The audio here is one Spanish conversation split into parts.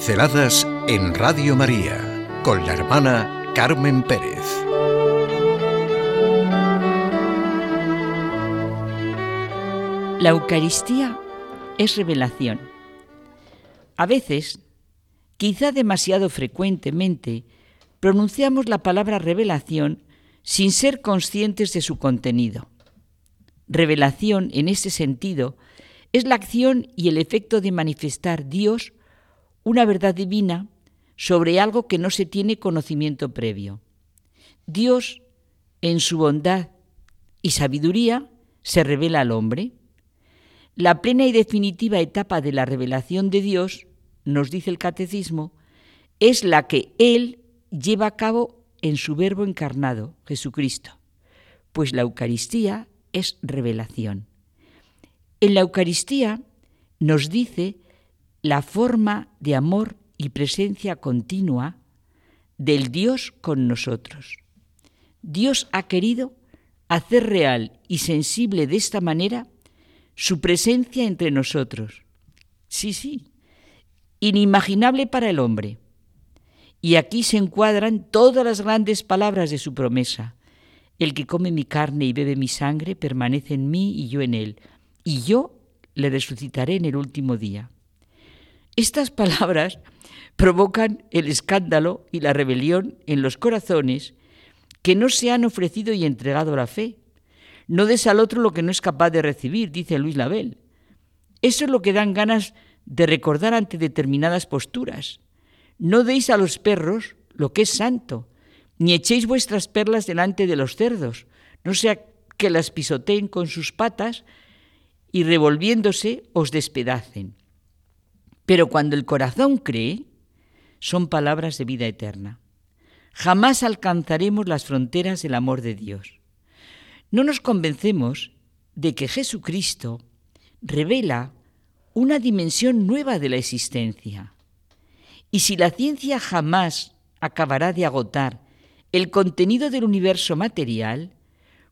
Pinceladas en Radio María con la hermana Carmen Pérez. La Eucaristía es revelación. A veces, quizá demasiado frecuentemente, pronunciamos la palabra revelación sin ser conscientes de su contenido. Revelación, en ese sentido, es la acción y el efecto de manifestar Dios una verdad divina sobre algo que no se tiene conocimiento previo. Dios, en su bondad y sabiduría, se revela al hombre. La plena y definitiva etapa de la revelación de Dios, nos dice el catecismo, es la que Él lleva a cabo en su Verbo encarnado, Jesucristo, pues la Eucaristía es revelación. En la Eucaristía nos dice la forma de amor y presencia continua del Dios con nosotros. Dios ha querido hacer real y sensible de esta manera su presencia entre nosotros. Sí, sí, inimaginable para el hombre. Y aquí se encuadran todas las grandes palabras de su promesa. El que come mi carne y bebe mi sangre permanece en mí y yo en él, y yo le resucitaré en el último día. Estas palabras provocan el escándalo y la rebelión en los corazones que no se han ofrecido y entregado a la fe. No des al otro lo que no es capaz de recibir, dice Luis Label. Eso es lo que dan ganas de recordar ante determinadas posturas. No deis a los perros lo que es santo, ni echéis vuestras perlas delante de los cerdos, no sea que las pisoteen con sus patas y revolviéndose os despedacen. Pero cuando el corazón cree, son palabras de vida eterna. Jamás alcanzaremos las fronteras del amor de Dios. No nos convencemos de que Jesucristo revela una dimensión nueva de la existencia. Y si la ciencia jamás acabará de agotar el contenido del universo material,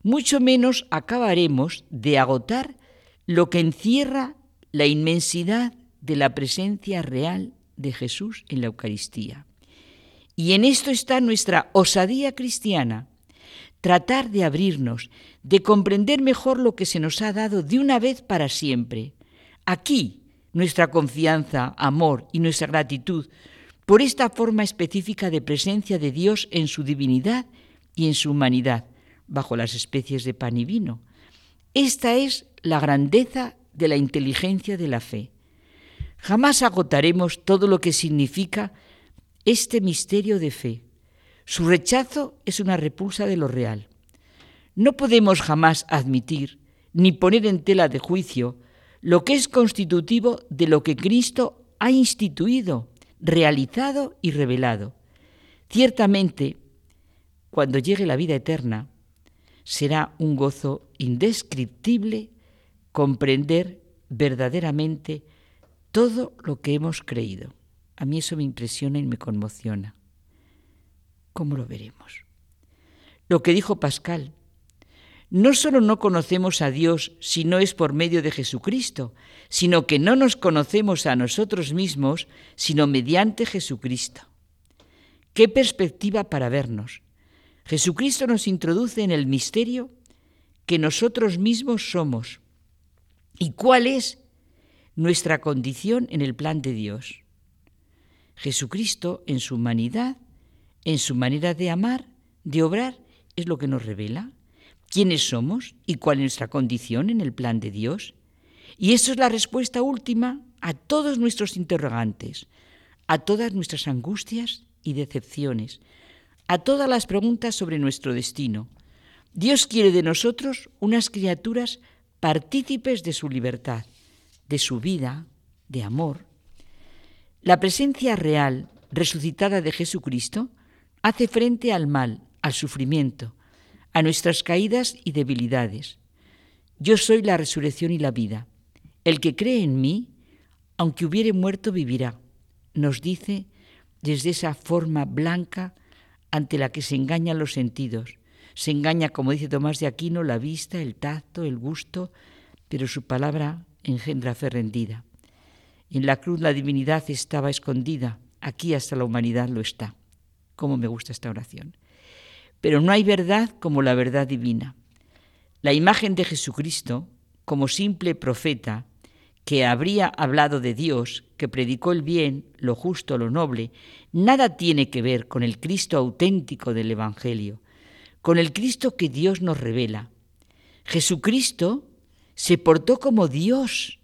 mucho menos acabaremos de agotar lo que encierra la inmensidad de la presencia real de Jesús en la Eucaristía. Y en esto está nuestra osadía cristiana, tratar de abrirnos, de comprender mejor lo que se nos ha dado de una vez para siempre. Aquí nuestra confianza, amor y nuestra gratitud por esta forma específica de presencia de Dios en su divinidad y en su humanidad, bajo las especies de pan y vino. Esta es la grandeza de la inteligencia de la fe. Jamás agotaremos todo lo que significa este misterio de fe. Su rechazo es una repulsa de lo real. No podemos jamás admitir ni poner en tela de juicio lo que es constitutivo de lo que Cristo ha instituido, realizado y revelado. Ciertamente, cuando llegue la vida eterna, será un gozo indescriptible comprender verdaderamente todo lo que hemos creído. A mí eso me impresiona y me conmociona. ¿Cómo lo veremos? Lo que dijo Pascal, no solo no conocemos a Dios si no es por medio de Jesucristo, sino que no nos conocemos a nosotros mismos sino mediante Jesucristo. ¿Qué perspectiva para vernos? Jesucristo nos introduce en el misterio que nosotros mismos somos. ¿Y cuál es nuestra condición en el plan de Dios. Jesucristo, en su humanidad, en su manera de amar, de obrar, es lo que nos revela quiénes somos y cuál es nuestra condición en el plan de Dios. Y eso es la respuesta última a todos nuestros interrogantes, a todas nuestras angustias y decepciones, a todas las preguntas sobre nuestro destino. Dios quiere de nosotros unas criaturas partícipes de su libertad de su vida, de amor, la presencia real, resucitada de Jesucristo, hace frente al mal, al sufrimiento, a nuestras caídas y debilidades. Yo soy la resurrección y la vida. El que cree en mí, aunque hubiere muerto, vivirá, nos dice desde esa forma blanca ante la que se engañan los sentidos. Se engaña, como dice Tomás de Aquino, la vista, el tacto, el gusto, pero su palabra engendra fe rendida. En la cruz la divinidad estaba escondida, aquí hasta la humanidad lo está. Cómo me gusta esta oración. Pero no hay verdad como la verdad divina. La imagen de Jesucristo, como simple profeta, que habría hablado de Dios, que predicó el bien, lo justo, lo noble, nada tiene que ver con el Cristo auténtico del Evangelio, con el Cristo que Dios nos revela. Jesucristo se portó como Dios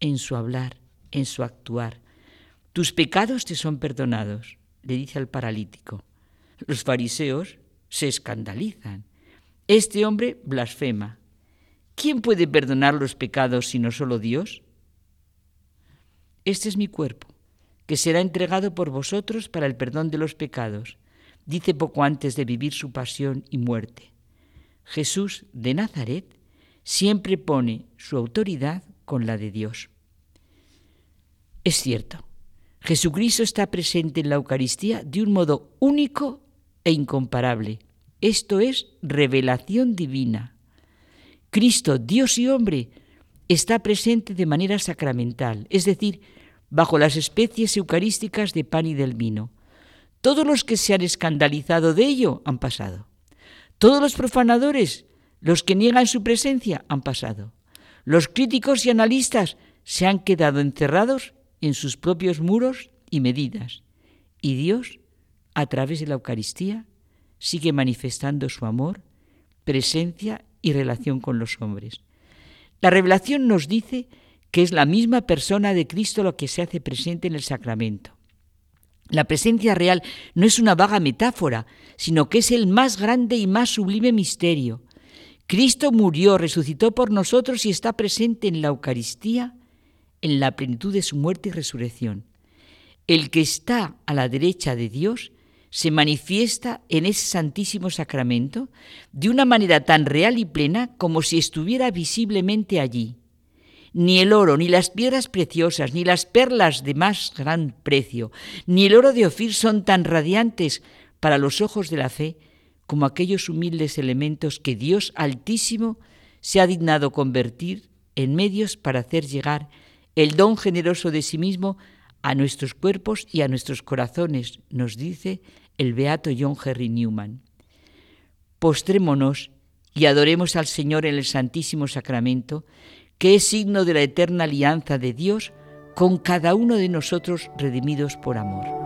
en su hablar, en su actuar. Tus pecados te son perdonados, le dice al paralítico. Los fariseos se escandalizan. Este hombre blasfema. ¿Quién puede perdonar los pecados sino solo Dios? Este es mi cuerpo, que será entregado por vosotros para el perdón de los pecados, dice poco antes de vivir su pasión y muerte. Jesús de Nazaret siempre pone su autoridad con la de Dios. Es cierto, Jesucristo está presente en la Eucaristía de un modo único e incomparable. Esto es revelación divina. Cristo, Dios y hombre, está presente de manera sacramental, es decir, bajo las especies eucarísticas de pan y del vino. Todos los que se han escandalizado de ello han pasado. Todos los profanadores, los que niegan su presencia, han pasado. Los críticos y analistas se han quedado encerrados en sus propios muros y medidas. Y Dios, a través de la Eucaristía, sigue manifestando su amor, presencia y relación con los hombres. La revelación nos dice que es la misma persona de Cristo lo que se hace presente en el sacramento. La presencia real no es una vaga metáfora, sino que es el más grande y más sublime misterio. Cristo murió, resucitó por nosotros y está presente en la Eucaristía en la plenitud de su muerte y resurrección. El que está a la derecha de Dios se manifiesta en ese santísimo sacramento de una manera tan real y plena como si estuviera visiblemente allí. Ni el oro, ni las piedras preciosas, ni las perlas de más gran precio, ni el oro de Ofir son tan radiantes para los ojos de la fe como aquellos humildes elementos que Dios Altísimo se ha dignado convertir en medios para hacer llegar el don generoso de sí mismo a nuestros cuerpos y a nuestros corazones, nos dice el beato John Henry Newman. Postrémonos y adoremos al Señor en el Santísimo Sacramento, que es signo de la eterna alianza de Dios con cada uno de nosotros redimidos por amor.